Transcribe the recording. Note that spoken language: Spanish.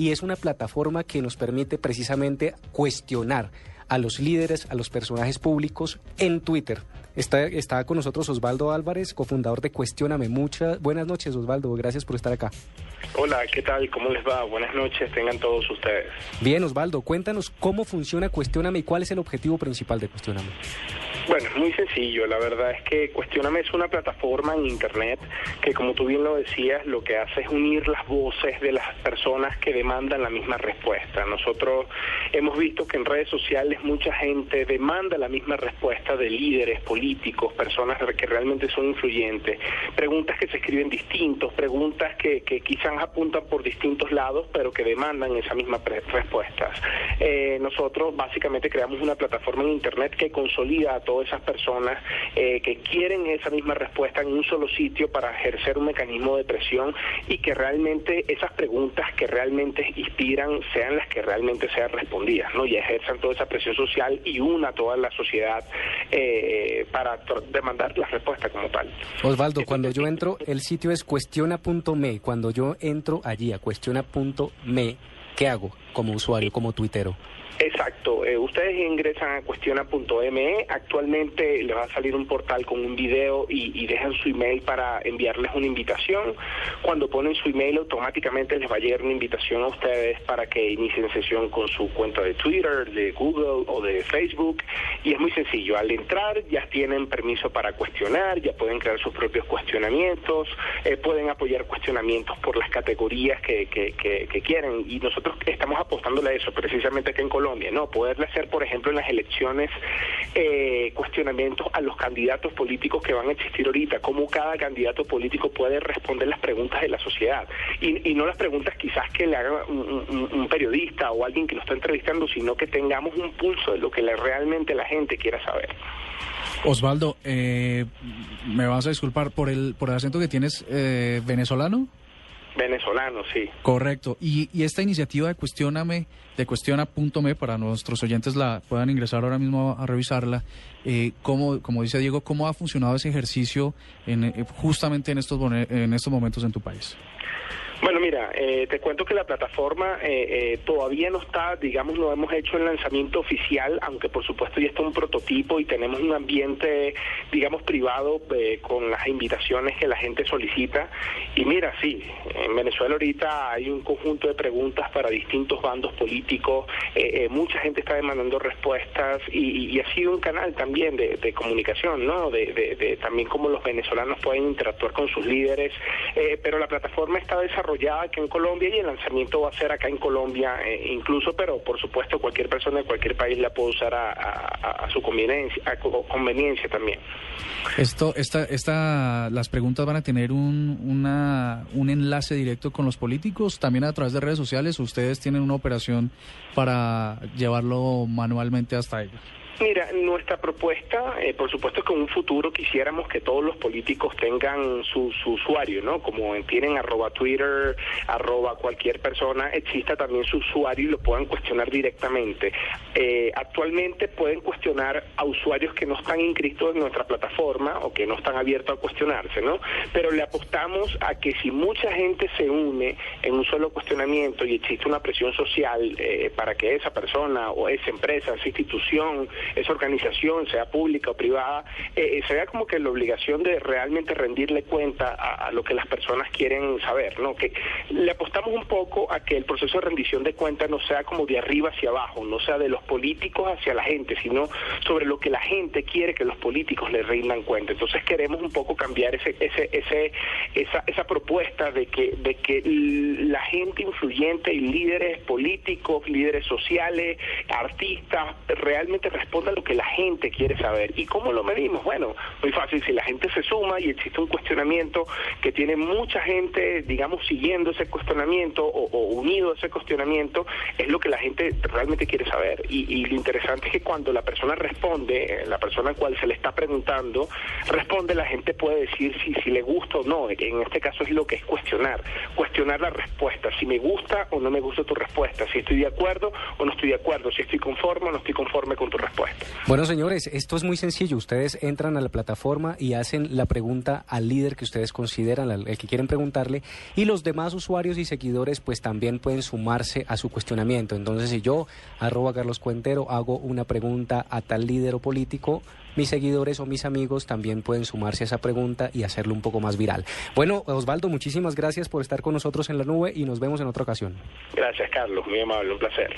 y es una plataforma que nos permite precisamente cuestionar a los líderes, a los personajes públicos en Twitter. Está, está con nosotros Osvaldo Álvarez, cofundador de Cuestióname. Muchas buenas noches, Osvaldo. Gracias por estar acá. Hola, ¿qué tal? ¿Cómo les va? Buenas noches, tengan todos ustedes. Bien, Osvaldo, cuéntanos cómo funciona Cuestióname y cuál es el objetivo principal de Cuestióname. Bueno, es muy sencillo. La verdad es que Cuestioname es una plataforma en Internet que, como tú bien lo decías, lo que hace es unir las voces de las personas que demandan la misma respuesta. Nosotros hemos visto que en redes sociales mucha gente demanda la misma respuesta de líderes políticos, personas que realmente son influyentes, preguntas que se escriben distintos, preguntas que, quizás apuntan por distintos lados, pero que demandan esa misma respuesta. Eh, nosotros básicamente creamos una plataforma en Internet que consolida a todos esas personas eh, que quieren esa misma respuesta en un solo sitio para ejercer un mecanismo de presión y que realmente esas preguntas que realmente inspiran sean las que realmente sean respondidas, ¿no? Y ejerzan toda esa presión social y una toda la sociedad eh, para demandar la respuesta como tal. Osvaldo, cuando yo entro, el sitio es cuestiona.me. Cuando yo entro allí a cuestiona.me, ¿qué hago como usuario, como tuitero? Exacto. Eh, ustedes ingresan a cuestiona.me. Actualmente les va a salir un portal con un video y, dejan su email para enviarles una invitación. Cuando ponen su email, automáticamente les va a llegar una invitación a ustedes para que inicien sesión con su cuenta de Twitter, de Google o de Facebook. Y es muy sencillo. Al entrar ya tienen permiso para cuestionar, ya pueden crear sus propios cuestionamientos, eh, pueden apoyar cuestionamientos por las categorías que, que, que, quieren. Y nosotros estamos apostándole a eso, precisamente aquí en Colombia ¿no? Poderle hacer, por ejemplo, en las elecciones eh, cuestionamientos a los candidatos políticos que van a existir ahorita, cómo cada candidato político puede responder las preguntas de la sociedad y, no las preguntas quizás que le haga un, periodista o alguien que lo está entrevistando, sino que tengamos un pulso de lo que realmente la gente quiera saber. Osvaldo, eh, me vas a disculpar por el por el acento que tienes eh, venezolano. Venezolano, sí. Correcto. Y, y esta iniciativa de Cuestióname, de Cuestiona.me, para nuestros oyentes la puedan ingresar ahora mismo a, revisarla, eh, ¿cómo, como dice Diego, ¿cómo ha funcionado ese ejercicio en, eh, justamente en estos, en estos momentos en tu país? Bueno, mira, eh, te cuento que la plataforma eh, eh, todavía no está, digamos, no hemos hecho el lanzamiento oficial, aunque por supuesto ya está un prototipo y tenemos un ambiente, digamos, privado con las invitaciones que la gente solicita. Y mira, sí, en Venezuela ahorita hay un conjunto de preguntas para distintos bandos políticos, mucha gente está demandando respuestas y, ha sido un canal también de, comunicación, ¿no? De, de, también cómo los venezolanos pueden interactuar con sus líderes, pero la plataforma está desarrollada aquí en Colombia y el lanzamiento va a ser acá en Colombia eh, incluso, pero por supuesto cualquier persona de cualquier país la puede usar a, su conveniencia, a conveniencia también. Esto, esta, esta, las preguntas van a tener un, una, un enlace directo con los políticos, también a través de redes sociales. Ustedes tienen una operación para llevarlo manualmente hasta ellos. Mira, nuestra propuesta, eh, por supuesto que en un futuro quisiéramos que todos los políticos tengan su, usuario, ¿no? Como tienen arroba Twitter, arroba cualquier persona, exista también su usuario y lo puedan cuestionar directamente. Eh, actualmente pueden cuestionar a usuarios que no están inscritos en nuestra plataforma o que no están abiertos a cuestionarse, ¿no? Pero le apostamos a que si mucha gente se une en un solo cuestionamiento y existe una presión social eh, para que esa persona o esa empresa, esa institución, esa organización, sea pública o privada, eh, eh, se vea como que la obligación de realmente rendirle cuenta a, lo que las personas quieren saber, ¿no? Que le apostamos un poco a que el proceso de rendición de cuentas no sea como de arriba hacia abajo, no sea de los políticos hacia la gente, sino sobre lo que la gente quiere que los políticos le rindan cuenta. Entonces queremos un poco cambiar ese, ese, ese, esa, esa propuesta de que, de que la gente influyente y líderes políticos, líderes sociales, artistas, realmente respondan a lo que la gente quiere saber. ¿Y cómo lo medimos? Bueno, muy fácil, si la gente se suma y existe un cuestionamiento que tiene mucha gente, digamos, siguiendo ese cuestionamiento o, unido a ese cuestionamiento, es lo que la gente realmente quiere saber. Y, lo interesante es que cuando la persona responde, la persona a cual se le está preguntando, responde, la gente puede decir si, si le gusta o no. En este caso es lo que es cuestionar, cuestionar la respuesta, si me gusta o no me gusta tu respuesta, si estoy de acuerdo o no estoy de acuerdo, si estoy conforme o no estoy conforme con tu respuesta. Respuesta. Bueno, señores, esto es muy sencillo. Ustedes entran a la plataforma y hacen la pregunta al líder que ustedes consideran, el que quieren preguntarle, y los demás usuarios y seguidores pues también pueden sumarse a su cuestionamiento. Entonces, si yo, arroba Carlos Cuentero, hago una pregunta a tal líder o político, mis seguidores o mis amigos también pueden sumarse a esa pregunta y hacerlo un poco más viral. Bueno, Osvaldo, muchísimas gracias por estar con nosotros en la nube y nos vemos en otra ocasión. Gracias, Carlos. Muy amable, un placer.